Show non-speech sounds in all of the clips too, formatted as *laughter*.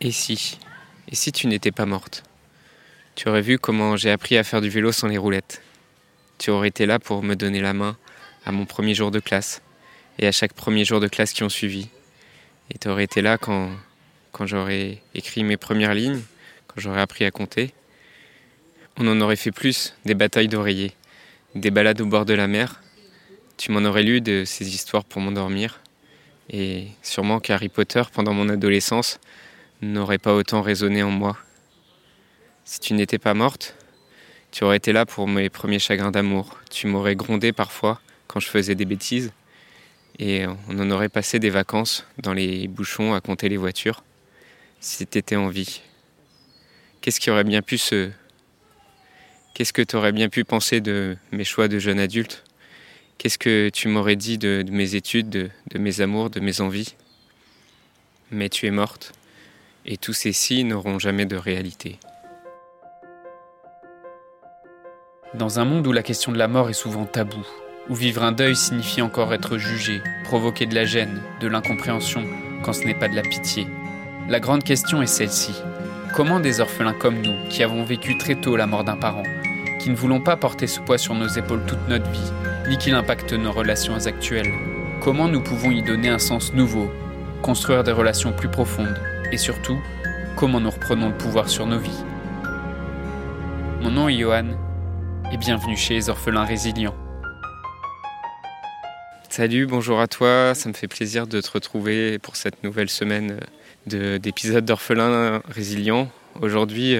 Et si? Et si tu n'étais pas morte? Tu aurais vu comment j'ai appris à faire du vélo sans les roulettes. Tu aurais été là pour me donner la main à mon premier jour de classe et à chaque premier jour de classe qui ont suivi. Et tu aurais été là quand, quand j'aurais écrit mes premières lignes, quand j'aurais appris à compter. On en aurait fait plus, des batailles d'oreillers, des balades au bord de la mer. Tu m'en aurais lu de ces histoires pour m'endormir. Et sûrement qu'Harry Potter, pendant mon adolescence, n'aurait pas autant résonné en moi. Si tu n'étais pas morte, tu aurais été là pour mes premiers chagrins d'amour. Tu m'aurais grondé parfois quand je faisais des bêtises. Et on en aurait passé des vacances dans les bouchons à compter les voitures. Si t'étais en vie. Qu'est-ce qui aurait bien pu se. Qu'est-ce que tu aurais bien pu penser de mes choix de jeune adulte? Qu'est-ce que tu m'aurais dit de, mes études, de, de mes amours, de mes envies? Mais tu es morte et tous ces si n'auront jamais de réalité. Dans un monde où la question de la mort est souvent taboue, où vivre un deuil signifie encore être jugé, provoquer de la gêne, de l'incompréhension, quand ce n'est pas de la pitié, la grande question est celle-ci. Comment des orphelins comme nous, qui avons vécu très tôt la mort d'un parent, qui ne voulons pas porter ce poids sur nos épaules toute notre vie, ni qu'il impacte nos relations actuelles, comment nous pouvons y donner un sens nouveau, construire des relations plus profondes, et surtout, comment nous reprenons le pouvoir sur nos vies. Mon nom est Johan et bienvenue chez orphelins résilients. Salut, bonjour à toi, ça me fait plaisir de te retrouver pour cette nouvelle semaine d'épisodes d'orphelins résilients. Aujourd'hui,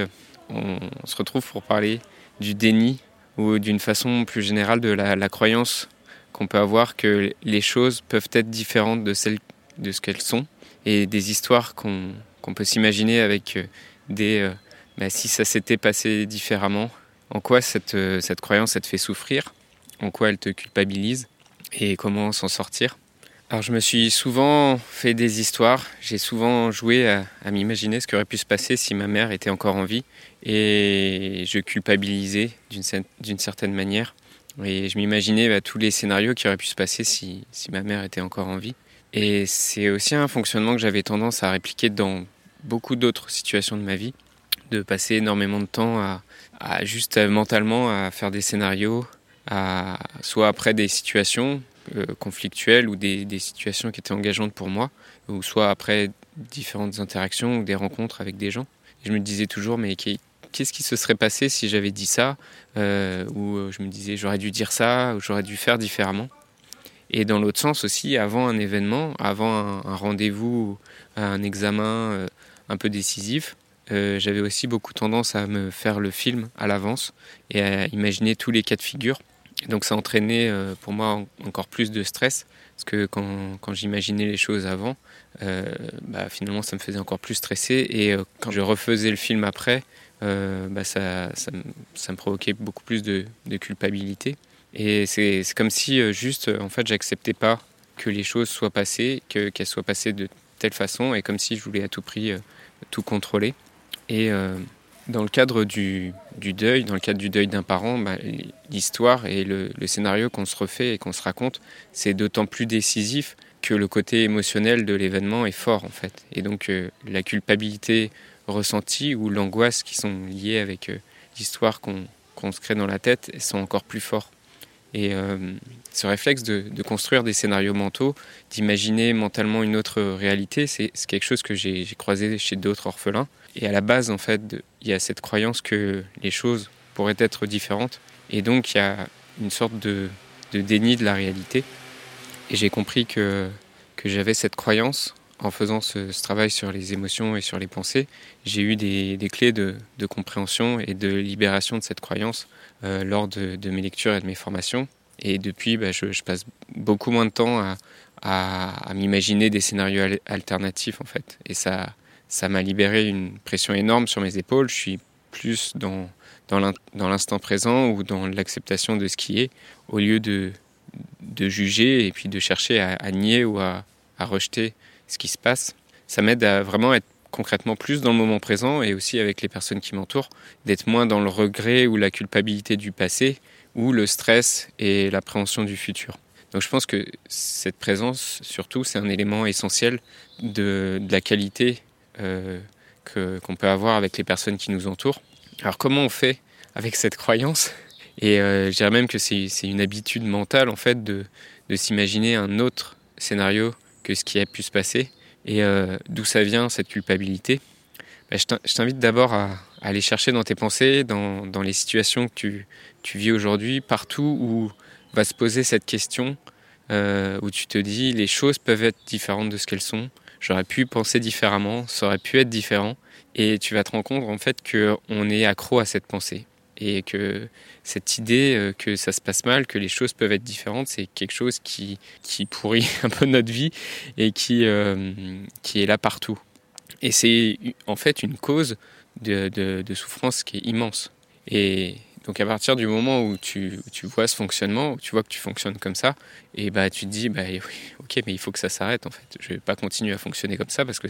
on se retrouve pour parler du déni ou d'une façon plus générale de la, la croyance qu'on peut avoir que les choses peuvent être différentes de celles de ce qu'elles sont et des histoires qu'on peut s'imaginer avec euh, des euh, bah, si ça s'était passé différemment, en quoi cette, euh, croyance te fait souffrir, en quoi elle te culpabilise? Et comment s'en sortir? Alors je me suis souvent fait des histoires, j'ai souvent joué à, m'imaginer ce qui aurait pu se passer si ma mère était encore en vie. Et je culpabilisais d'une certaine manière. Et je m'imaginais bah, tous les scénarios qui auraient pu se passer si ma mère était encore en vie. Et c'est aussi un fonctionnement que j'avais tendance à répliquer dans beaucoup d'autres situations de ma vie, de passer énormément de temps à, juste mentalement à faire des scénarios, soit après des situations euh, conflictuelles ou des, situations qui étaient engageantes pour moi, ou soit après différentes interactions ou des rencontres avec des gens. je me disais toujours, mais qu'est-ce qui se serait passé si j'avais dit ça euh, Ou euh, je me disais, j'aurais dû dire ça, ou j'aurais dû faire différemment. Et dans l'autre sens aussi, avant un événement, avant un, rendez-vous, un examen euh, un peu décisif, euh, j'avais aussi beaucoup tendance à me faire le film à l'avance et à imaginer tous les cas de figure. donc ça entraînait euh, pour moi encore plus de stress, parce que quand, quand j'imaginais les choses avant, bah, finalement ça me faisait encore plus stresser. Et quand je refaisais le film après, bah, ça, ça, me provoquait beaucoup plus de culpabilité. Et c'est comme si euh, juste, euh, en fait, j'acceptais pas que les choses soient passées, qu'elles soient passées de telle façon, et comme si je voulais à tout prix euh, tout contrôler. Et dans le cadre du, deuil, dans le cadre du deuil d'un parent, bah, l'histoire et le scénario qu'on se refait et qu'on se raconte, c'est d'autant plus décisif que le côté émotionnel de l'événement est fort en fait. Et donc la culpabilité ressentie ou l'angoisse qui sont liées avec l'histoire qu'on se crée dans la tête sont encore plus forts. Et euh, ce réflexe de, construire des scénarios mentaux, d'imaginer mentalement une autre réalité, c'est quelque chose que j'ai croisé chez d'autres orphelins. Et à la base, en fait, il y a cette croyance que les choses pourraient être différentes. Et donc, il y a une sorte de, déni de la réalité. Et j'ai compris que, que j'avais cette croyance en faisant ce, travail sur les émotions et sur les pensées. J'ai eu des, clés de, compréhension et de libération de cette croyance euh, lors de, mes lectures et de mes formations. Et depuis, bah, je, passe beaucoup moins de temps à, m'imaginer des scénarios alternatifs en fait. Et ça, ça m'a libéré une pression énorme sur mes épaules. Je suis plus dans, l'instant présent ou dans l'acceptation de ce qui est, au lieu de, juger et puis de chercher à, nier ou à, rejeter ce qui se passe. Ça m'aide à vraiment être concrètement plus dans le moment présent et aussi avec les personnes qui m'entourent, d'être moins dans le regret ou la culpabilité du passé ou le stress et l'appréhension du futur. Donc je pense que cette présence, surtout, c'est un élément essentiel de, la qualité euh, qu'on peut avoir avec les personnes qui nous entourent. Alors comment on fait avec cette croyance? Et euh, je dirais même que c'est une habitude mentale en fait de, de s'imaginer un autre scénario ce qui a pu se passer. Et euh, d'où ça vient cette culpabilité? Bah, Je t'invite d'abord à, aller chercher dans tes pensées, dans, les situations que tu, tu vis aujourd'hui, partout où va se poser cette question, euh, où tu te dis les choses peuvent être différentes de ce qu'elles sont. J'aurais pu penser différemment, ça aurait pu être différent. Et tu vas te rendre compte en fait qu'on est accro à cette pensée et que cette idée euh, que ça se passe mal, que les choses peuvent être différentes, c'est quelque chose qui, qui pourrit *laughs* un peu notre vie et qui, euh, qui est là partout. Et c'est en fait une cause de, de, souffrance qui est immense. Et donc à partir du moment où tu, tu, vois ce fonctionnement, où tu vois que tu fonctionnes comme ça, et bah tu te dis bah oui, ok mais il faut que ça s'arrête en fait. Je vais pas continuer à fonctionner comme ça parce que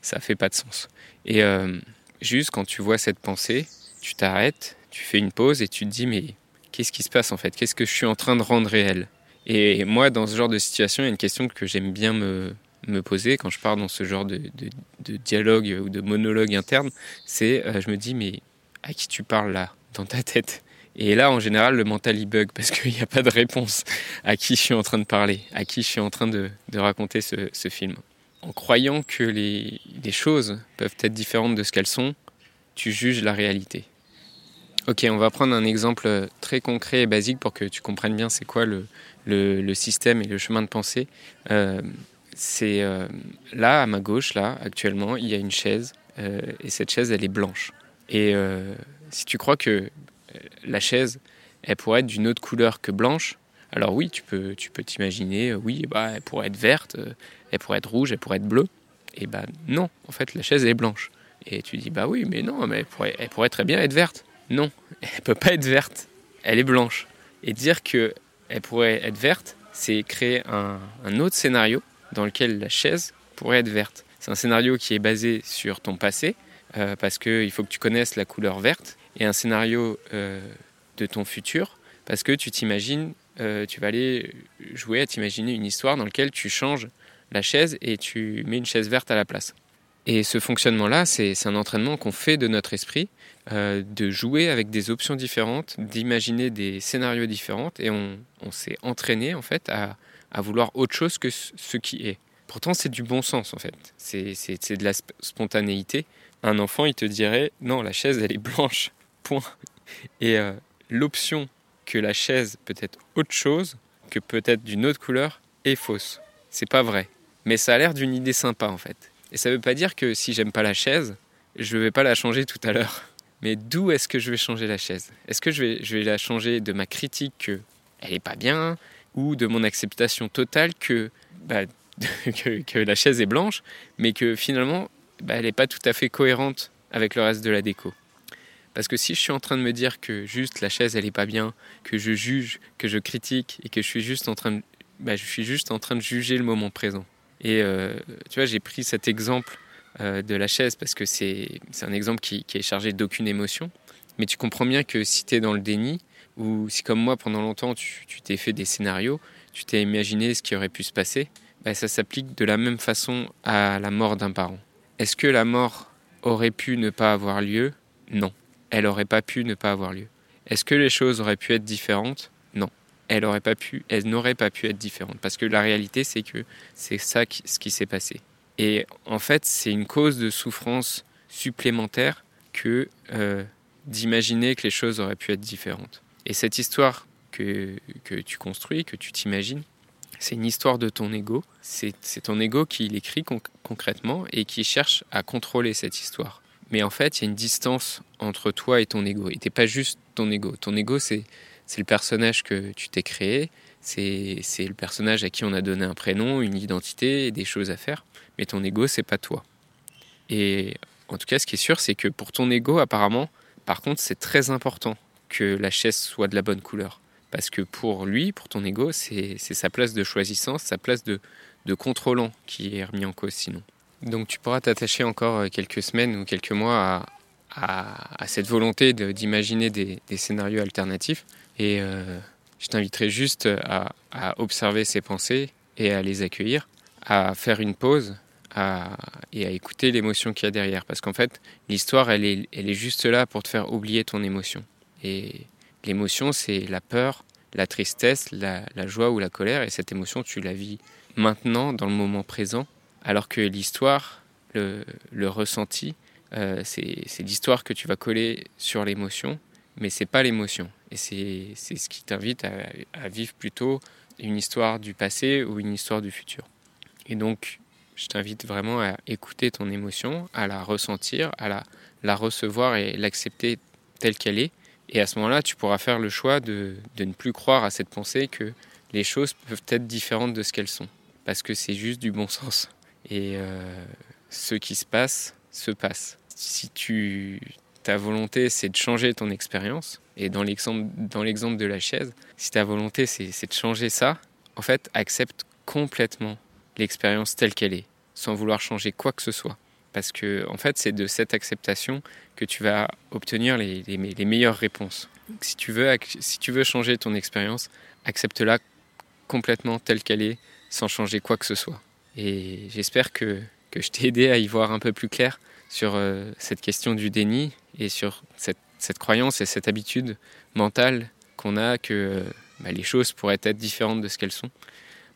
ça fait pas de sens. Et euh, juste quand tu vois cette pensée, tu t'arrêtes tu fais une pause et tu te dis mais qu'est-ce qui se passe en fait? Qu'est-ce que je suis en train de rendre réel? Et moi, dans ce genre de situation, il y a une question que j'aime bien me, me poser quand je pars dans ce genre de, de, de dialogue ou de monologue interne, c'est euh, je me dis mais à qui tu parles là dans ta tête? Et là, en général, le mental il bug parce *laughs* qu'il n'y a pas de réponse. À qui je suis en train de parler, à qui je suis en train de, de raconter ce, ce, film? En croyant que les, les choses peuvent être différentes de ce qu'elles sont, tu juges la réalité. Ok, on va prendre un exemple très concret et basique pour que tu comprennes bien c'est quoi le, le, système et le chemin de pensée. Euh, c'est euh, là, à ma gauche, là, actuellement, il y a une chaise euh, et cette chaise, elle est blanche. Et si tu crois que la chaise, elle pourrait être d'une autre couleur que blanche, alors oui, tu peux tu peux t'imaginer, oui, bah, elle pourrait être verte, elle pourrait être rouge, elle pourrait être bleue. Et bah non, en fait, la chaise, elle est blanche. Et tu dis, bah oui, mais non, mais elle pourrait très bien être verte. Non, elle peut pas être verte. Elle est blanche. Et dire que elle pourrait être verte, c'est créer un, autre scénario dans lequel la chaise pourrait être verte. C'est un scénario qui est basé sur ton passé, euh, parce qu'il faut que tu connaisses la couleur verte, et un scénario euh, de ton futur, parce que tu t'imagines, euh, tu vas aller jouer à t'imaginer une histoire dans laquelle tu changes la chaise et tu mets une chaise verte à la place. Et ce fonctionnement-là, c'est un entraînement qu'on fait de notre esprit, euh, de jouer avec des options différentes, d'imaginer des scénarios différents, et on, s'est entraîné en fait à, vouloir autre chose que ce qui est. Pourtant, c'est du bon sens en fait. C'est de la spontanéité. Un enfant, il te dirait non, la chaise, elle est blanche. *laughs* Point. Et euh, l'option que la chaise peut être autre chose, que peut être d'une autre couleur, est fausse. C'est pas vrai. Mais ça a l'air d'une idée sympa en fait. Et ça ne veut pas dire que si j'aime pas la chaise, je ne vais pas la changer tout à l'heure. Mais d'où est-ce que je vais changer la chaise? Est-ce que je vais, la changer de ma critique qu'elle n'est pas bien ou de mon acceptation totale que, bah, *laughs* que, la chaise est blanche, mais que finalement, bah, elle n'est pas tout à fait cohérente avec le reste de la déco? Parce que si je suis en train de me dire que juste la chaise elle est pas bien, que je juge, que je critique et que je suis juste en train de, bah, je suis juste en train de juger le moment présent. Et euh, tu vois, j'ai pris cet exemple euh, de la chaise parce que c'est un exemple qui, est chargé d'aucune émotion. Mais tu comprends bien que si tu es dans le déni, ou si comme moi pendant longtemps tu t'es fait des scénarios, tu t'es imaginé ce qui aurait pu se passer, bah, ça s'applique de la même façon à la mort d'un parent. Est-ce que la mort aurait pu ne pas avoir lieu? Non. Elle n'aurait pas pu ne pas avoir lieu. Est-ce que les choses auraient pu être différentes? Elle n'aurait pas pu être différente. Parce que la réalité, c'est que c'est ça qui, ce qui s'est passé. Et en fait, c'est une cause de souffrance supplémentaire que euh, d'imaginer que les choses auraient pu être différentes. Et cette histoire que, que tu construis, que tu t'imagines, c'est une histoire de ton ego. C'est ton ego qui l'écrit concrètement et qui cherche à contrôler cette histoire. Mais en fait, il y a une distance entre toi et ton ego. Et t'es pas juste ton ego. Ton ego, c'est c'est le personnage que tu t'es créé, c'est le personnage à qui on a donné un prénom, une identité des choses à faire. Mais ton ego, c'est pas toi. Et en tout cas, ce qui est sûr, c'est que pour ton ego, apparemment, par contre, c'est très important que la chaise soit de la bonne couleur. Parce que pour lui, pour ton ego, c'est sa place de choisissance, sa place de, de contrôlant qui est remis en cause sinon. Donc tu pourras t'attacher encore quelques semaines ou quelques mois à, à, cette volonté d'imaginer des, scénarios alternatifs. Et euh, je t'inviterai juste à, observer ces pensées et à les accueillir, à faire une pause, et à écouter l'émotion qu'il y a derrière. Parce qu'en fait, l'histoire, elle est, elle est juste là pour te faire oublier ton émotion. Et l'émotion, c'est la peur, la tristesse, la, joie ou la colère. Et cette émotion, tu la vis maintenant, dans le moment présent. Alors que l'histoire, le, ressenti, euh, c'est l'histoire que tu vas coller sur l'émotion, mais c'est pas l'émotion. Et c'est ce qui t'invite à, vivre plutôt une histoire du passé ou une histoire du futur. Et donc, je t'invite vraiment à écouter ton émotion, à la ressentir, à la, recevoir et l'accepter telle qu'elle est. Et à ce moment-là, tu pourras faire le choix de, de, ne plus croire à cette pensée que les choses peuvent être différentes de ce qu'elles sont. Parce que c'est juste du bon sens. Et euh, ce qui se passe, se passe. Si tu, ta volonté, c'est de changer ton expérience, et dans l'exemple de la chaise, si ta volonté, c'est de changer ça, en fait, accepte complètement l'expérience telle qu'elle est, sans vouloir changer quoi que ce soit. Parce que, en fait, c'est de cette acceptation que tu vas obtenir les, les, meilleures réponses. Si tu, veux, si tu veux changer ton expérience, accepte-la complètement telle qu'elle est, sans changer quoi que ce soit. Et j'espère que, que je t'ai aidé à y voir un peu plus clair sur euh, cette question du déni et sur cette, croyance et cette habitude mentale qu'on a que euh, bah, les choses pourraient être différentes de ce qu'elles sont.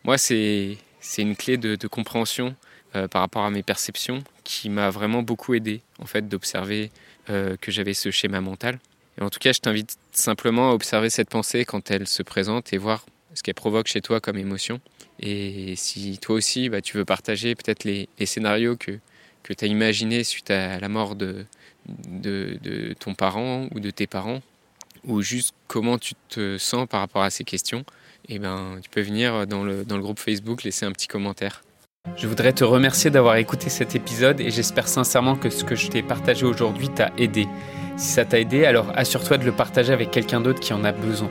Moi, c'est une clé de, compréhension euh, par rapport à mes perceptions qui m'a vraiment beaucoup aidé en fait d'observer que j'avais ce schéma mental. Et en tout cas, je t'invite simplement à observer cette pensée quand elle se présente et voir ce qu'elle provoque chez toi comme émotion. Et si toi aussi, bah, tu veux partager peut-être les, scénarios que, que tu as imaginés suite à la mort de, de, de, ton parent ou de tes parents, ou juste comment tu te sens par rapport à ces questions, eh ben, tu peux venir dans le, dans le groupe Facebook laisser un petit commentaire. Je voudrais te remercier d'avoir écouté cet épisode et j'espère sincèrement que ce que je t'ai partagé aujourd'hui t'a aidé. Si ça t'a aidé, alors assure-toi de le partager avec quelqu'un d'autre qui en a besoin.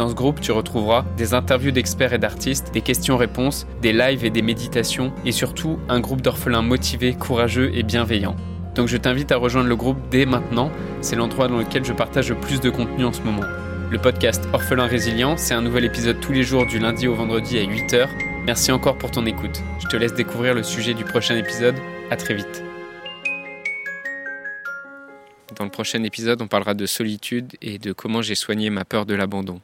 Dans ce groupe, tu retrouveras des interviews d'experts et d'artistes, des questions-réponses, des lives et des méditations, et surtout un groupe d'orphelins motivés, courageux et bienveillants. Donc je t'invite à rejoindre le groupe dès maintenant, c'est l'endroit dans lequel je partage le plus de contenu en ce moment. Le podcast Orphelin Résilient, c'est un nouvel épisode tous les jours du lundi au vendredi à 8h. Merci encore pour ton écoute. Je te laisse découvrir le sujet du prochain épisode. À très vite. Dans le prochain épisode, on parlera de solitude et de comment j'ai soigné ma peur de l'abandon.